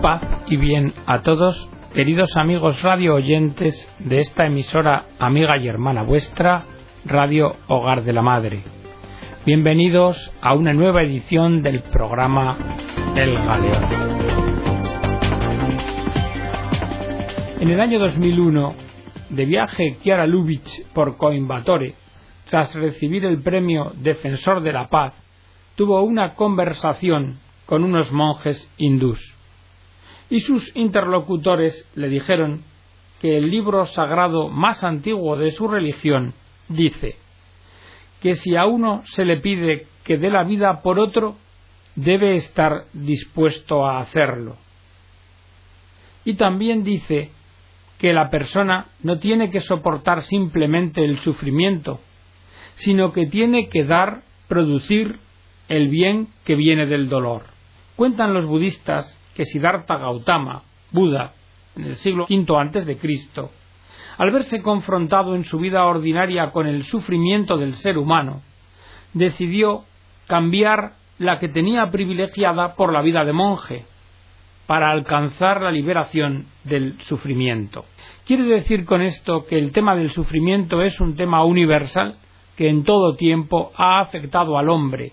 Paz y bien a todos, queridos amigos radio oyentes de esta emisora amiga y hermana vuestra, Radio Hogar de la Madre. Bienvenidos a una nueva edición del programa El Galeón. En el año 2001, de viaje Chiara Lubitsch por Coimbatore, tras recibir el premio Defensor de la Paz, tuvo una conversación con unos monjes hindús. Y sus interlocutores le dijeron que el libro sagrado más antiguo de su religión dice que si a uno se le pide que dé la vida por otro, debe estar dispuesto a hacerlo. Y también dice que la persona no tiene que soportar simplemente el sufrimiento, sino que tiene que dar, producir el bien que viene del dolor. Cuentan los budistas que Siddhartha Gautama, Buda, en el siglo V antes de Cristo, al verse confrontado en su vida ordinaria con el sufrimiento del ser humano, decidió cambiar la que tenía privilegiada por la vida de monje, para alcanzar la liberación del sufrimiento. ¿Quiere decir con esto que el tema del sufrimiento es un tema universal que en todo tiempo ha afectado al hombre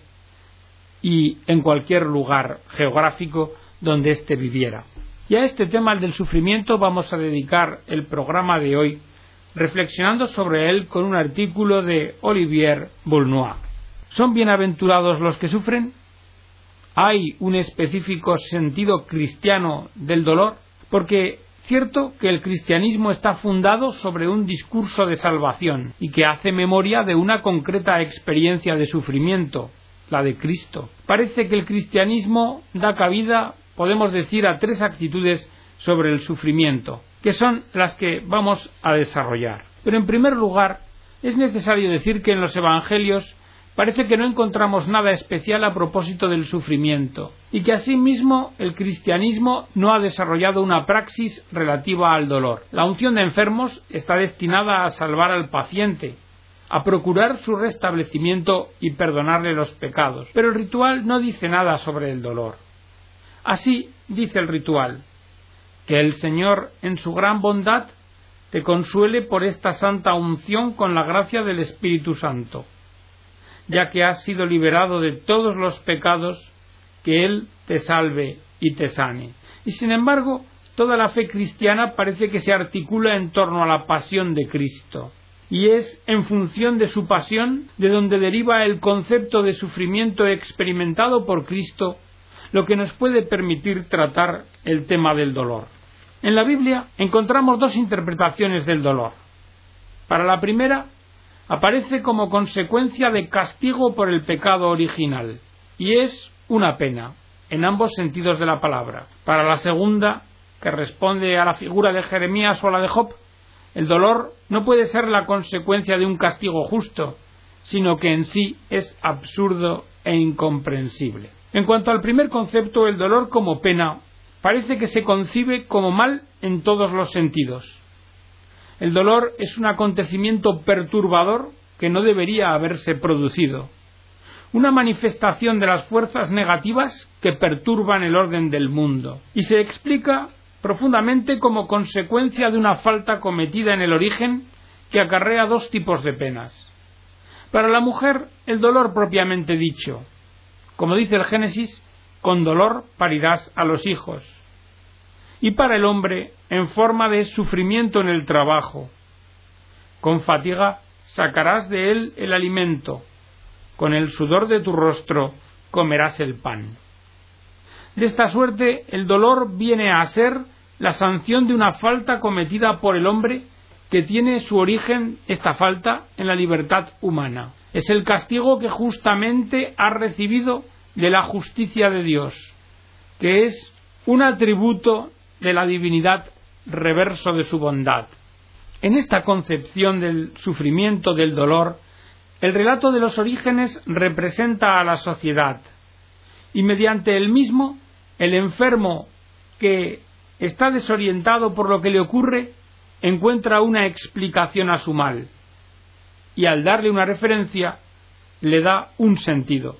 y en cualquier lugar geográfico donde éste viviera? Y a este tema del sufrimiento vamos a dedicar el programa de hoy reflexionando sobre él con un artículo de Olivier Boulnois. ¿Son bienaventurados los que sufren? ¿Hay un específico sentido cristiano del dolor? Porque cierto que el cristianismo está fundado sobre un discurso de salvación y que hace memoria de una concreta experiencia de sufrimiento, la de Cristo. Parece que el cristianismo da cabida, podemos decir, a tres actitudes sobre el sufrimiento, que son las que vamos a desarrollar. Pero en primer lugar, es necesario decir que en los Evangelios parece que no encontramos nada especial a propósito del sufrimiento, y que asimismo el cristianismo no ha desarrollado una praxis relativa al dolor. La unción de enfermos está destinada a salvar al paciente, a procurar su restablecimiento y perdonarle los pecados. Pero el ritual no dice nada sobre el dolor. Así dice el ritual, que el Señor en su gran bondad te consuele por esta santa unción con la gracia del Espíritu Santo, ya que has sido liberado de todos los pecados, que Él te salve y te sane. Y sin embargo, toda la fe cristiana parece que se articula en torno a la pasión de Cristo y es en función de su pasión de donde deriva el concepto de sufrimiento experimentado por Cristo, lo que nos puede permitir tratar el tema del dolor. En la Biblia encontramos dos interpretaciones del dolor. Para la primera, aparece como consecuencia de castigo por el pecado original, y es una pena, en ambos sentidos de la palabra. Para la segunda, que responde a la figura de Jeremías o a la de Job, el dolor no puede ser la consecuencia de un castigo justo, sino que en sí es absurdo e incomprensible. En cuanto al primer concepto, el dolor como pena parece que se concibe como mal en todos los sentidos. El dolor es un acontecimiento perturbador que no debería haberse producido, una manifestación de las fuerzas negativas que perturban el orden del mundo, y se explica profundamente como consecuencia de una falta cometida en el origen que acarrea dos tipos de penas. Para la mujer, el dolor propiamente dicho. Como dice el Génesis, con dolor parirás a los hijos. Y para el hombre, en forma de sufrimiento en el trabajo. Con fatiga sacarás de él el alimento, con el sudor de tu rostro comerás el pan. De esta suerte, el dolor viene a ser la sanción de una falta cometida por el hombre que tiene su origen, esta falta, en la libertad humana. Es el castigo que justamente ha recibido de la justicia de Dios, que es un atributo de la divinidad reverso de su bondad. En esta concepción del sufrimiento, del dolor, el relato de los orígenes representa a la sociedad y mediante el mismo el enfermo que está desorientado por lo que le ocurre encuentra una explicación a su mal y al darle una referencia le da un sentido.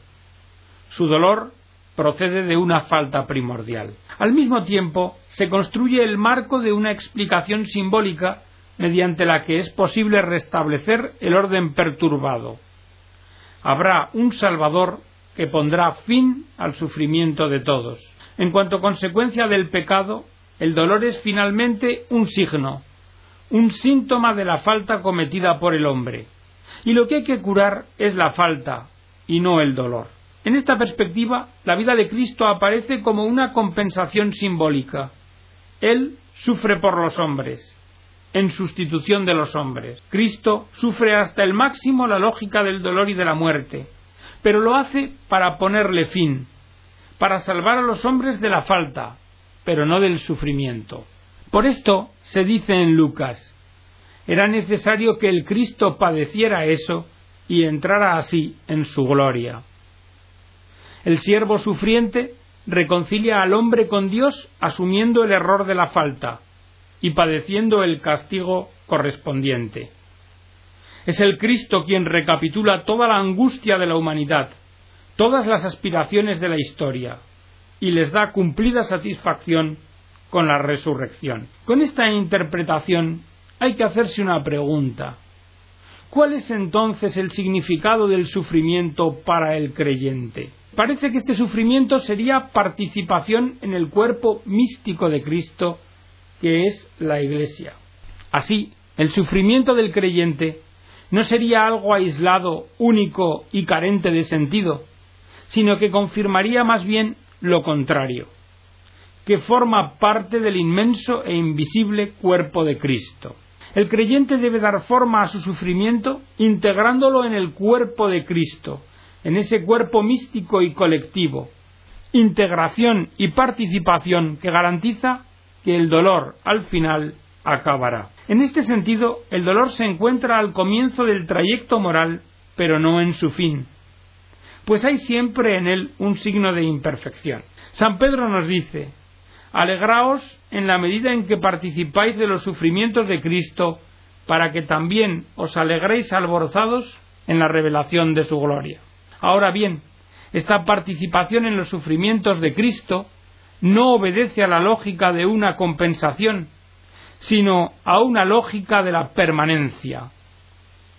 Su dolor procede de una falta primordial. Al mismo tiempo, se construye el marco de una explicación simbólica mediante la que es posible restablecer el orden perturbado. Habrá un Salvador que pondrá fin al sufrimiento de todos. En cuanto consecuencia del pecado, el dolor es finalmente un signo, un síntoma de la falta cometida por el hombre. Y lo que hay que curar es la falta y no el dolor. En esta perspectiva, la vida de Cristo aparece como una compensación simbólica. Él sufre por los hombres, en sustitución de los hombres. Cristo sufre hasta el máximo la lógica del dolor y de la muerte, pero lo hace para ponerle fin, para salvar a los hombres de la falta, pero no del sufrimiento. Por esto se dice en Lucas, era necesario que el Cristo padeciera eso y entrara así en su gloria. El siervo sufriente reconcilia al hombre con Dios asumiendo el error de la falta y padeciendo el castigo correspondiente. Es el Cristo quien recapitula toda la angustia de la humanidad, todas las aspiraciones de la historia, y les da cumplida satisfacción con la resurrección. Con esta interpretación hay que hacerse una pregunta. ¿Cuál es entonces el significado del sufrimiento para el creyente? Parece que este sufrimiento sería participación en el cuerpo místico de Cristo, que es la Iglesia. Así, el sufrimiento del creyente no sería algo aislado, único y carente de sentido, sino que confirmaría más bien lo contrario, que forma parte del inmenso e invisible cuerpo de Cristo. El creyente debe dar forma a su sufrimiento integrándolo en el cuerpo de Cristo, en ese cuerpo místico y colectivo, integración y participación que garantiza que el dolor al final acabará. En este sentido, el dolor se encuentra al comienzo del trayecto moral, pero no en su fin, pues hay siempre en él un signo de imperfección. San Pedro nos dice, Alegraos en la medida en que participáis de los sufrimientos de Cristo, para que también os alegréis alborozados en la revelación de su gloria. Ahora bien, esta participación en los sufrimientos de Cristo no obedece a la lógica de una compensación, sino a una lógica de la permanencia.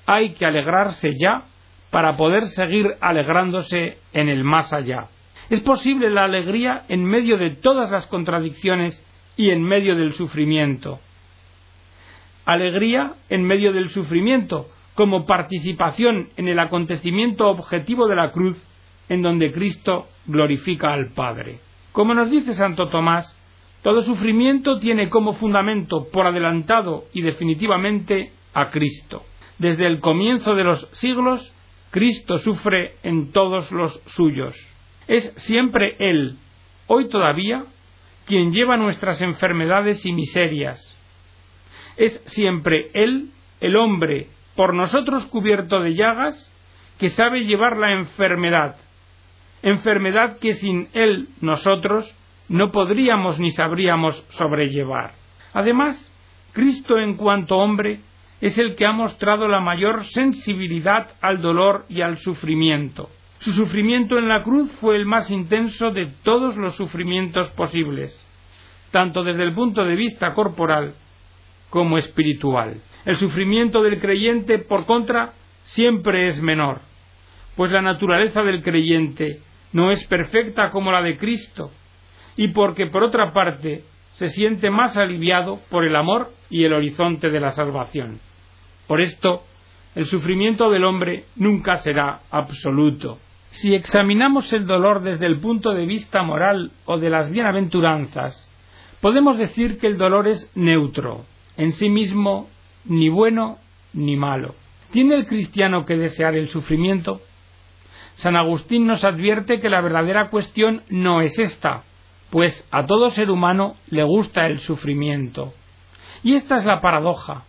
Hay que alegrarse ya para poder seguir alegrándose en el más allá. Es posible la alegría en medio de todas las contradicciones y en medio del sufrimiento. Alegría en medio del sufrimiento, como participación en el acontecimiento objetivo de la cruz, en donde Cristo glorifica al Padre. Como nos dice Santo Tomás, todo sufrimiento tiene como fundamento por adelantado y definitivamente a Cristo. Desde el comienzo de los siglos, Cristo sufre en todos los suyos. Es siempre Él, hoy todavía, quien lleva nuestras enfermedades y miserias. Es siempre Él, el hombre, por nosotros cubierto de llagas, que sabe llevar la enfermedad, enfermedad que sin Él nosotros no podríamos ni sabríamos sobrellevar. Además, Cristo en cuanto hombre es el que ha mostrado la mayor sensibilidad al dolor y al sufrimiento. Su sufrimiento en la cruz fue el más intenso de todos los sufrimientos posibles, tanto desde el punto de vista corporal como espiritual. El sufrimiento del creyente, por contra, siempre es menor, pues la naturaleza del creyente no es perfecta como la de Cristo, y porque, por otra parte, se siente más aliviado por el amor y el horizonte de la salvación. Por esto, el sufrimiento del hombre nunca será absoluto. Si examinamos el dolor desde el punto de vista moral o de las bienaventuranzas, podemos decir que el dolor es neutro, en sí mismo ni bueno ni malo. ¿Tiene el cristiano que desear el sufrimiento? San Agustín nos advierte que la verdadera cuestión no es esta, pues a todo ser humano le gusta el sufrimiento. Y esta es la paradoja.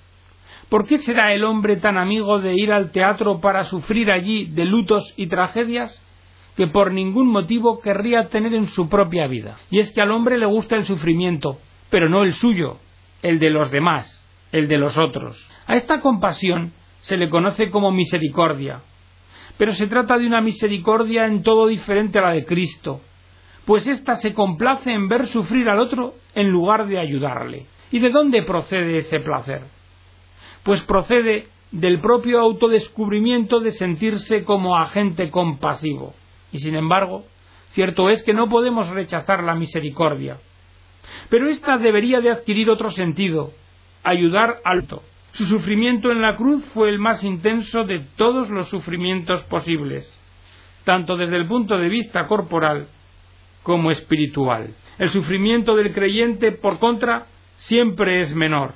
¿Por qué será el hombre tan amigo de ir al teatro para sufrir allí de lutos y tragedias que por ningún motivo querría tener en su propia vida? Y es que al hombre le gusta el sufrimiento, pero no el suyo, el de los demás, el de los otros. A esta compasión se le conoce como misericordia, pero se trata de una misericordia en todo diferente a la de Cristo, pues ésta se complace en ver sufrir al otro en lugar de ayudarle. ¿Y de dónde procede ese placer? Pues procede del propio autodescubrimiento de sentirse como agente compasivo. Y sin embargo, cierto es que no podemos rechazar la misericordia. Pero ésta debería de adquirir otro sentido, ayudar al otro. Su sufrimiento en la cruz fue el más intenso de todos los sufrimientos posibles, tanto desde el punto de vista corporal como espiritual. El sufrimiento del creyente, por contra, siempre es menor,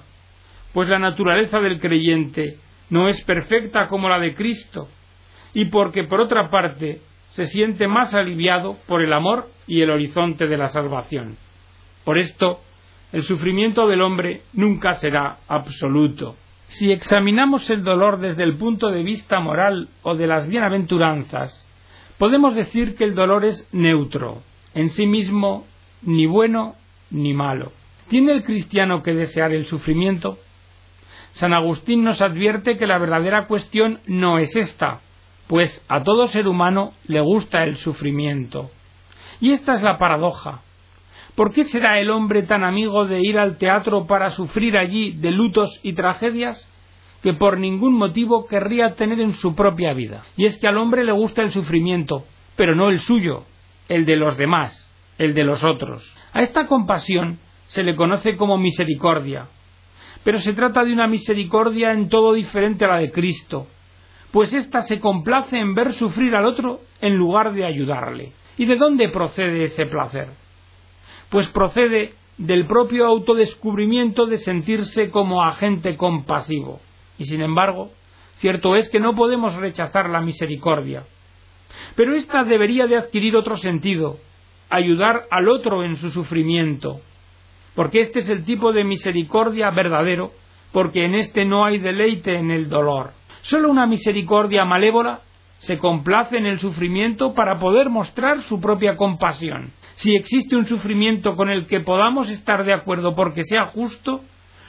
pues la naturaleza del creyente no es perfecta como la de Cristo, y porque, por otra parte, se siente más aliviado por el amor y el horizonte de la salvación. Por esto, el sufrimiento del hombre nunca será absoluto. Si examinamos el dolor desde el punto de vista moral o de las bienaventuranzas, podemos decir que el dolor es neutro, en sí mismo ni bueno ni malo. ¿Tiene el cristiano que desear el sufrimiento? San Agustín nos advierte que la verdadera cuestión no es esta, pues a todo ser humano le gusta el sufrimiento. Y esta es la paradoja. ¿Por qué será el hombre tan amigo de ir al teatro para sufrir allí de lutos y tragedias que por ningún motivo querría tener en su propia vida? Y es que al hombre le gusta el sufrimiento, pero no el suyo, el de los demás, el de los otros. A esta compasión se le conoce como misericordia, pero se trata de una misericordia en todo diferente a la de Cristo, pues ésta se complace en ver sufrir al otro en lugar de ayudarle. ¿Y de dónde procede ese placer? pues procede del propio autodescubrimiento de sentirse como agente compasivo. Y sin embargo, cierto es que no podemos rechazar la misericordia. Pero ésta debería de adquirir otro sentido, ayudar al otro en su sufrimiento, porque este es el tipo de misericordia verdadero, porque en este no hay deleite en el dolor. Solo una misericordia malévola se complace en el sufrimiento para poder mostrar su propia compasión si existe un sufrimiento con el que podamos estar de acuerdo porque sea justo,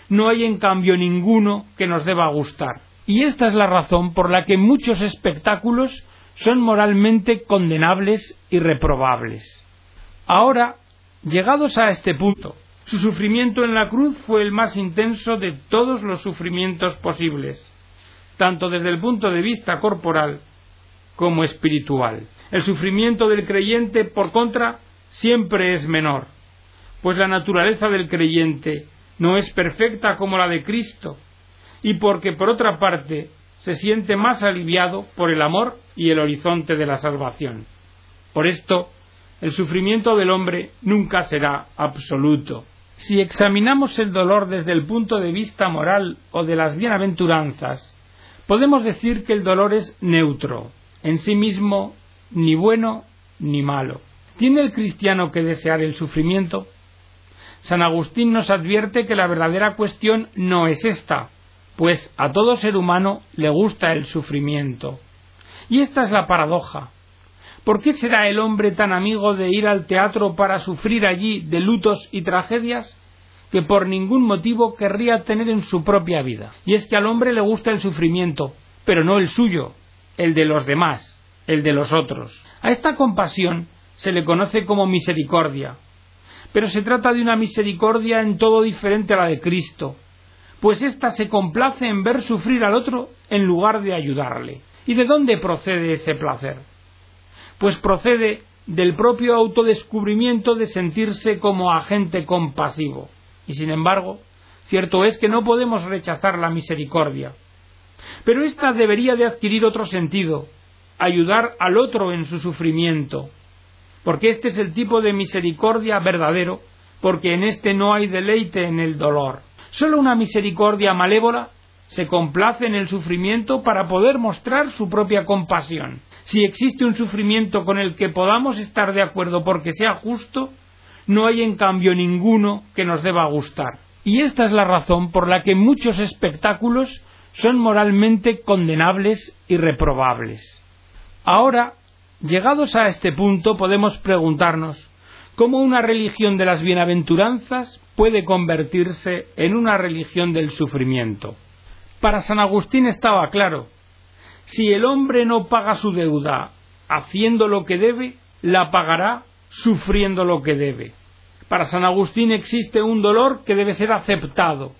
no hay en cambio ninguno que nos deba gustar. Y esta es la razón por la que muchos espectáculos son moralmente condenables y reprobables. Ahora, llegados a este punto, su sufrimiento en la cruz fue el más intenso de todos los sufrimientos posibles, tanto desde el punto de vista corporal como espiritual. El sufrimiento del creyente, por contra, siempre es menor, pues la naturaleza del creyente no es perfecta como la de Cristo, y porque por otra parte se siente más aliviado por el amor y el horizonte de la salvación. Por esto, el sufrimiento del hombre nunca será absoluto. Si examinamos el dolor desde el punto de vista moral o de las bienaventuranzas, podemos decir que el dolor es neutro, en sí mismo ni bueno ni malo. ¿Tiene el cristiano que desear el sufrimiento? San Agustín nos advierte que la verdadera cuestión no es esta, pues a todo ser humano le gusta el sufrimiento. Y esta es la paradoja. ¿Por qué será el hombre tan amigo de ir al teatro para sufrir allí de lutos y tragedias que por ningún motivo querría tener en su propia vida? Y es que al hombre le gusta el sufrimiento, pero no el suyo, el de los demás, el de los otros. A esta compasión se le conoce como misericordia, pero se trata de una misericordia en todo diferente a la de Cristo, pues ésta se complace en ver sufrir al otro en lugar de ayudarle. ¿Y de dónde procede ese placer? Pues procede del propio autodescubrimiento de sentirse como agente compasivo. Y sin embargo, cierto es que no podemos rechazar la misericordia. Pero ésta debería de adquirir otro sentido, ayudar al otro en su sufrimiento, porque este es el tipo de misericordia verdadero, porque en este no hay deleite en el dolor. Solo una misericordia malévola se complace en el sufrimiento para poder mostrar su propia compasión. Si existe un sufrimiento con el que podamos estar de acuerdo porque sea justo, no hay en cambio ninguno que nos deba gustar. Y esta es la razón por la que muchos espectáculos son moralmente condenables y reprobables. Ahora Llegados a este punto podemos preguntarnos cómo una religión de las bienaventuranzas puede convertirse en una religión del sufrimiento. Para San Agustín estaba claro, si el hombre no paga su deuda haciendo lo que debe, la pagará sufriendo lo que debe. Para San Agustín existe un dolor que debe ser aceptado,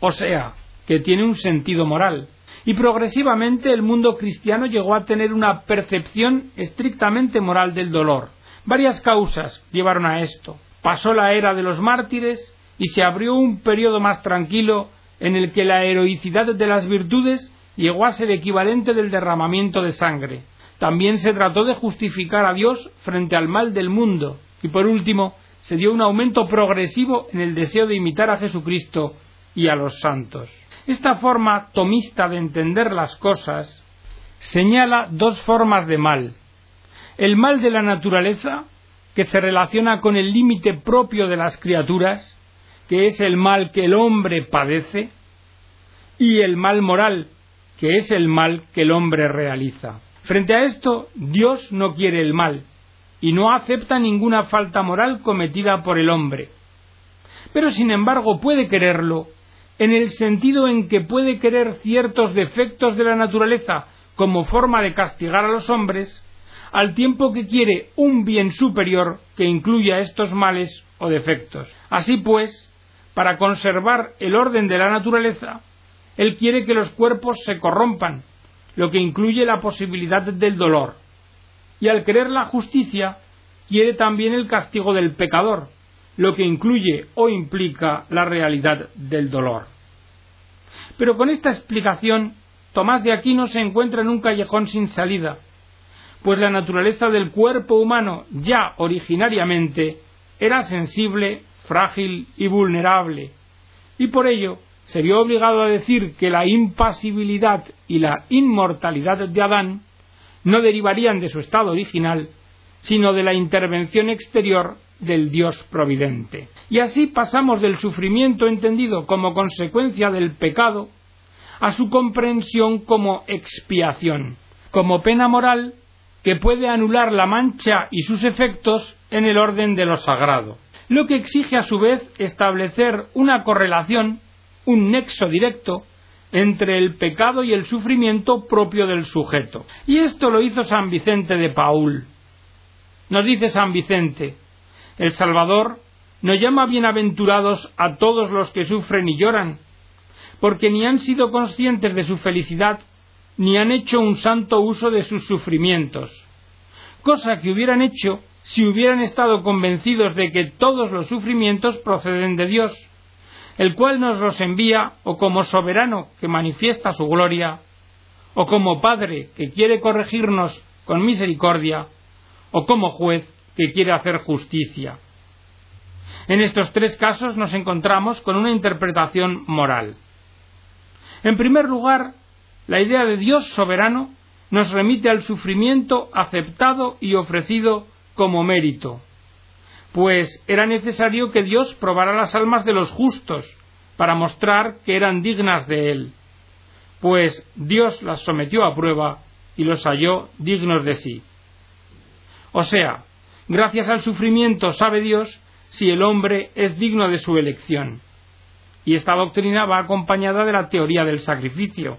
o sea, que tiene un sentido moral. Y progresivamente el mundo cristiano llegó a tener una percepción estrictamente moral del dolor. Varias causas llevaron a esto. Pasó la era de los mártires y se abrió un periodo más tranquilo en el que la heroicidad de las virtudes llegó a ser equivalente del derramamiento de sangre. También se trató de justificar a Dios frente al mal del mundo. Y por último, se dio un aumento progresivo en el deseo de imitar a Jesucristo y a los santos. Esta forma tomista de entender las cosas señala dos formas de mal. El mal de la naturaleza, que se relaciona con el límite propio de las criaturas, que es el mal que el hombre padece, y el mal moral, que es el mal que el hombre realiza. Frente a esto, Dios no quiere el mal, y no acepta ninguna falta moral cometida por el hombre. Pero sin embargo puede quererlo en el sentido en que puede querer ciertos defectos de la naturaleza como forma de castigar a los hombres, al tiempo que quiere un bien superior que incluya estos males o defectos. Así pues, para conservar el orden de la naturaleza, él quiere que los cuerpos se corrompan, lo que incluye la posibilidad del dolor. Y al querer la justicia, quiere también el castigo del pecador, lo que incluye o implica la realidad del dolor. Pero con esta explicación, Tomás de Aquino se encuentra en un callejón sin salida, pues la naturaleza del cuerpo humano ya originariamente era sensible frágil y vulnerable, y por ello se vio obligado a decir que la impasibilidad y la inmortalidad de Adán no derivarían de su estado original, sino de la intervención exterior del Dios providente. Y así pasamos del sufrimiento entendido como consecuencia del pecado a su comprensión como expiación, como pena moral que puede anular la mancha y sus efectos en el orden de lo sagrado lo que exige a su vez establecer una correlación, un nexo directo, entre el pecado y el sufrimiento propio del sujeto. Y esto lo hizo San Vicente de Paul. Nos dice San Vicente, el Salvador no llama bienaventurados a todos los que sufren y lloran, porque ni han sido conscientes de su felicidad, ni han hecho un santo uso de sus sufrimientos, cosa que hubieran hecho si hubieran estado convencidos de que todos los sufrimientos proceden de Dios, el cual nos los envía o como soberano que manifiesta su gloria, o como Padre que quiere corregirnos con misericordia, o como juez que quiere hacer justicia. En estos tres casos nos encontramos con una interpretación moral. En primer lugar, la idea de Dios soberano nos remite al sufrimiento aceptado y ofrecido como mérito, pues era necesario que Dios probara las almas de los justos para mostrar que eran dignas de Él, pues Dios las sometió a prueba y los halló dignos de sí. O sea, gracias al sufrimiento sabe Dios si el hombre es digno de su elección. Y esta doctrina va acompañada de la teoría del sacrificio.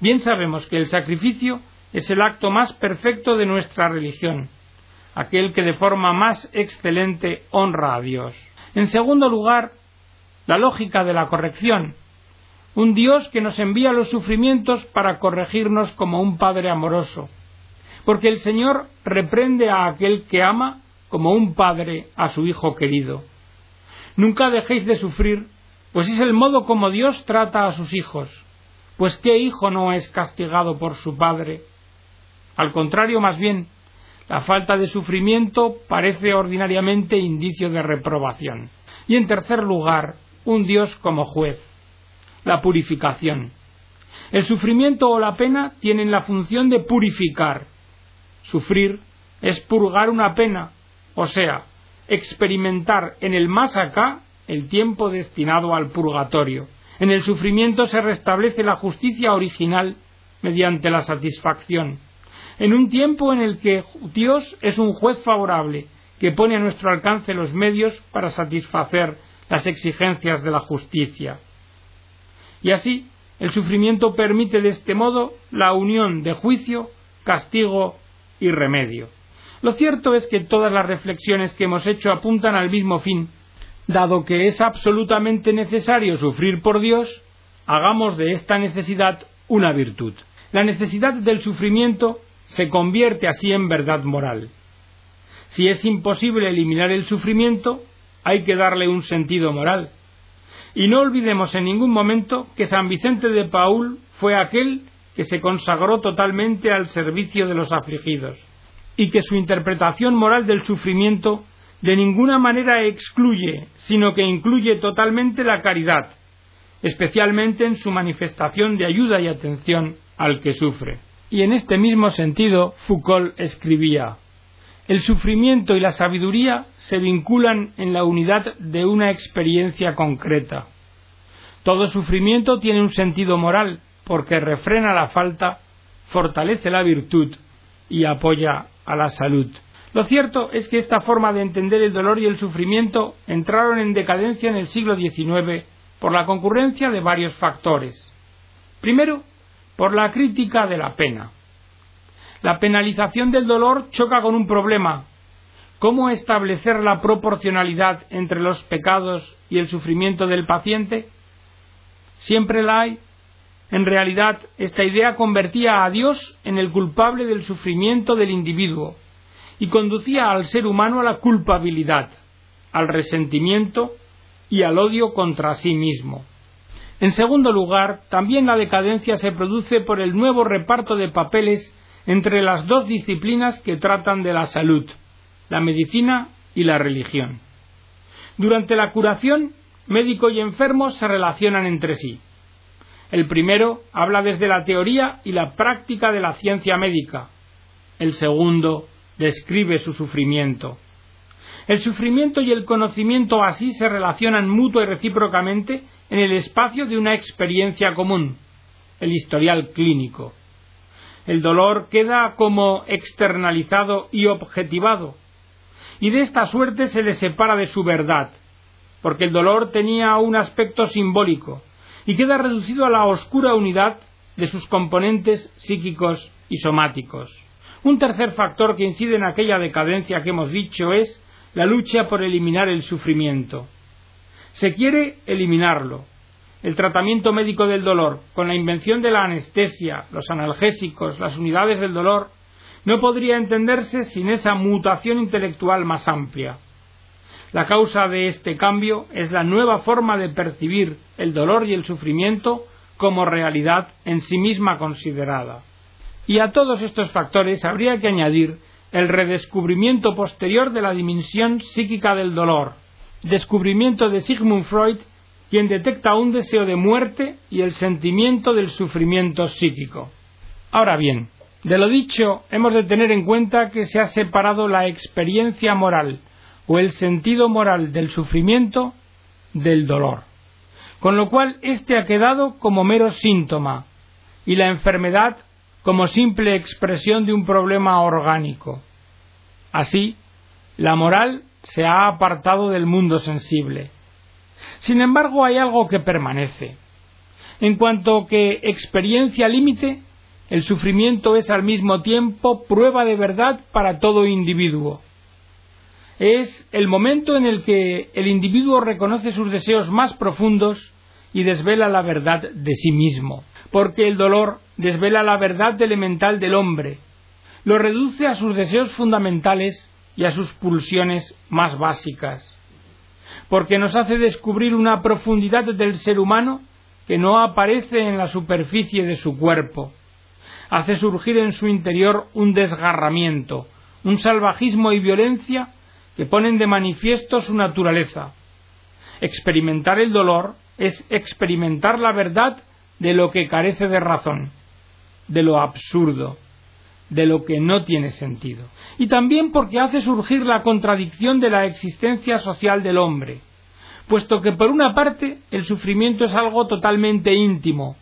Bien sabemos que el sacrificio es el acto más perfecto de nuestra religión, aquel que de forma más excelente honra a Dios. En segundo lugar, la lógica de la corrección. Un Dios que nos envía los sufrimientos para corregirnos como un Padre amoroso. Porque el Señor reprende a aquel que ama como un padre a su hijo querido. Nunca dejéis de sufrir, pues es el modo como Dios trata a sus hijos. Pues qué hijo no es castigado por su padre. Al contrario, más bien, la falta de sufrimiento parece ordinariamente indicio de reprobación. Y en tercer lugar, un Dios como juez. La purificación. El sufrimiento o la pena tienen la función de purificar. Sufrir es purgar una pena, o sea, experimentar en el más acá el tiempo destinado al purgatorio. En el sufrimiento se restablece la justicia original mediante la satisfacción en un tiempo en el que Dios es un juez favorable que pone a nuestro alcance los medios para satisfacer las exigencias de la justicia. Y así, el sufrimiento permite de este modo la unión de juicio, castigo y remedio. Lo cierto es que todas las reflexiones que hemos hecho apuntan al mismo fin. Dado que es absolutamente necesario sufrir por Dios, hagamos de esta necesidad una virtud. La necesidad del sufrimiento se convierte así en verdad moral. Si es imposible eliminar el sufrimiento, hay que darle un sentido moral. Y no olvidemos en ningún momento que San Vicente de Paul fue aquel que se consagró totalmente al servicio de los afligidos, y que su interpretación moral del sufrimiento de ninguna manera excluye, sino que incluye totalmente la caridad, especialmente en su manifestación de ayuda y atención al que sufre. Y en este mismo sentido, Foucault escribía El sufrimiento y la sabiduría se vinculan en la unidad de una experiencia concreta. Todo sufrimiento tiene un sentido moral, porque refrena la falta, fortalece la virtud y apoya a la salud. Lo cierto es que esta forma de entender el dolor y el sufrimiento entraron en decadencia en el siglo XIX por la concurrencia de varios factores. Primero, por la crítica de la pena. La penalización del dolor choca con un problema. ¿Cómo establecer la proporcionalidad entre los pecados y el sufrimiento del paciente? Siempre la hay. En realidad, esta idea convertía a Dios en el culpable del sufrimiento del individuo y conducía al ser humano a la culpabilidad, al resentimiento y al odio contra sí mismo. En segundo lugar, también la decadencia se produce por el nuevo reparto de papeles entre las dos disciplinas que tratan de la salud, la medicina y la religión. Durante la curación, médico y enfermo se relacionan entre sí. El primero habla desde la teoría y la práctica de la ciencia médica. El segundo describe su sufrimiento. El sufrimiento y el conocimiento así se relacionan mutua y recíprocamente en el espacio de una experiencia común, el historial clínico. El dolor queda como externalizado y objetivado, y de esta suerte se le separa de su verdad, porque el dolor tenía un aspecto simbólico, y queda reducido a la oscura unidad de sus componentes psíquicos y somáticos. Un tercer factor que incide en aquella decadencia que hemos dicho es la lucha por eliminar el sufrimiento. Se quiere eliminarlo. El tratamiento médico del dolor, con la invención de la anestesia, los analgésicos, las unidades del dolor, no podría entenderse sin esa mutación intelectual más amplia. La causa de este cambio es la nueva forma de percibir el dolor y el sufrimiento como realidad en sí misma considerada. Y a todos estos factores habría que añadir el redescubrimiento posterior de la dimensión psíquica del dolor, descubrimiento de Sigmund Freud, quien detecta un deseo de muerte y el sentimiento del sufrimiento psíquico. Ahora bien, de lo dicho, hemos de tener en cuenta que se ha separado la experiencia moral o el sentido moral del sufrimiento del dolor, con lo cual éste ha quedado como mero síntoma y la enfermedad como simple expresión de un problema orgánico. Así, la moral se ha apartado del mundo sensible. Sin embargo, hay algo que permanece. En cuanto que experiencia límite, el sufrimiento es al mismo tiempo prueba de verdad para todo individuo. Es el momento en el que el individuo reconoce sus deseos más profundos y desvela la verdad de sí mismo, porque el dolor desvela la verdad elemental del hombre, lo reduce a sus deseos fundamentales y a sus pulsiones más básicas, porque nos hace descubrir una profundidad del ser humano que no aparece en la superficie de su cuerpo, hace surgir en su interior un desgarramiento, un salvajismo y violencia que ponen de manifiesto su naturaleza. Experimentar el dolor es experimentar la verdad de lo que carece de razón, de lo absurdo, de lo que no tiene sentido. Y también porque hace surgir la contradicción de la existencia social del hombre, puesto que por una parte el sufrimiento es algo totalmente íntimo,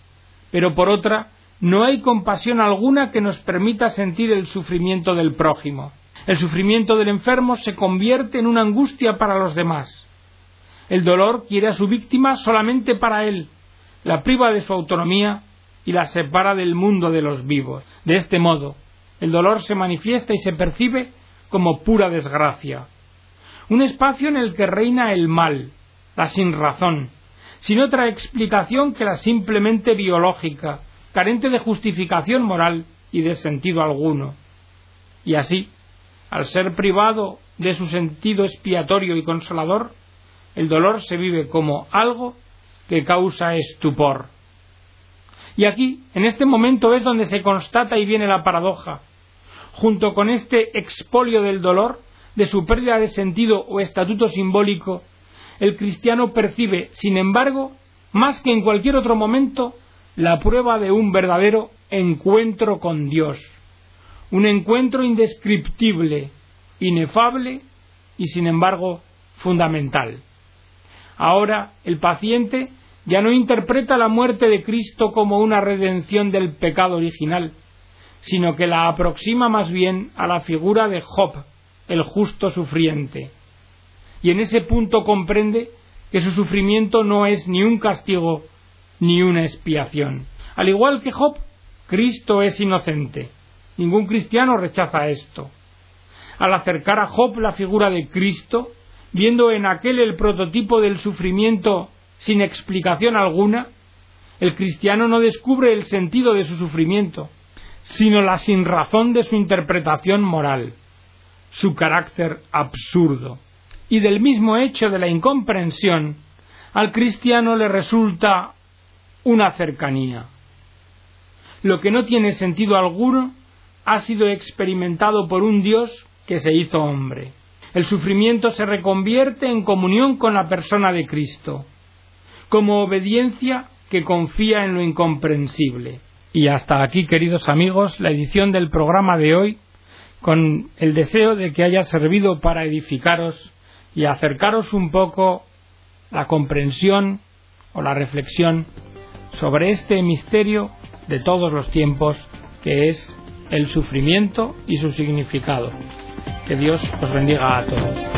pero por otra no hay compasión alguna que nos permita sentir el sufrimiento del prójimo. El sufrimiento del enfermo se convierte en una angustia para los demás. El dolor quiere a su víctima solamente para él, la priva de su autonomía y la separa del mundo de los vivos. De este modo, el dolor se manifiesta y se percibe como pura desgracia. Un espacio en el que reina el mal, la sinrazón, sin otra explicación que la simplemente biológica, carente de justificación moral y de sentido alguno. Y así, al ser privado de su sentido expiatorio y consolador, el dolor se vive como algo que causa estupor. Y aquí, en este momento, es donde se constata y viene la paradoja. Junto con este expolio del dolor, de su pérdida de sentido o estatuto simbólico, el cristiano percibe, sin embargo, más que en cualquier otro momento, la prueba de un verdadero encuentro con Dios, un encuentro indescriptible, inefable y sin embargo fundamental. Ahora el paciente ya no interpreta la muerte de Cristo como una redención del pecado original, sino que la aproxima más bien a la figura de Job, el justo sufriente. Y en ese punto comprende que su sufrimiento no es ni un castigo ni una expiación. Al igual que Job, Cristo es inocente. Ningún cristiano rechaza esto. Al acercar a Job la figura de Cristo, viendo en aquel el prototipo del sufrimiento sin explicación alguna, el cristiano no descubre el sentido de su sufrimiento, sino la sinrazón de su interpretación moral, su carácter absurdo. Y del mismo hecho de la incomprensión, al cristiano le resulta una cercanía. Lo que no tiene sentido alguno ha sido experimentado por un Dios que se hizo hombre. El sufrimiento se reconvierte en comunión con la persona de Cristo, como obediencia que confía en lo incomprensible. Y hasta aquí, queridos amigos, la edición del programa de hoy, con el deseo de que haya servido para edificaros y acercaros un poco la comprensión o la reflexión sobre este misterio de todos los tiempos que es el sufrimiento y su significado. Que Dios os bendiga a todos.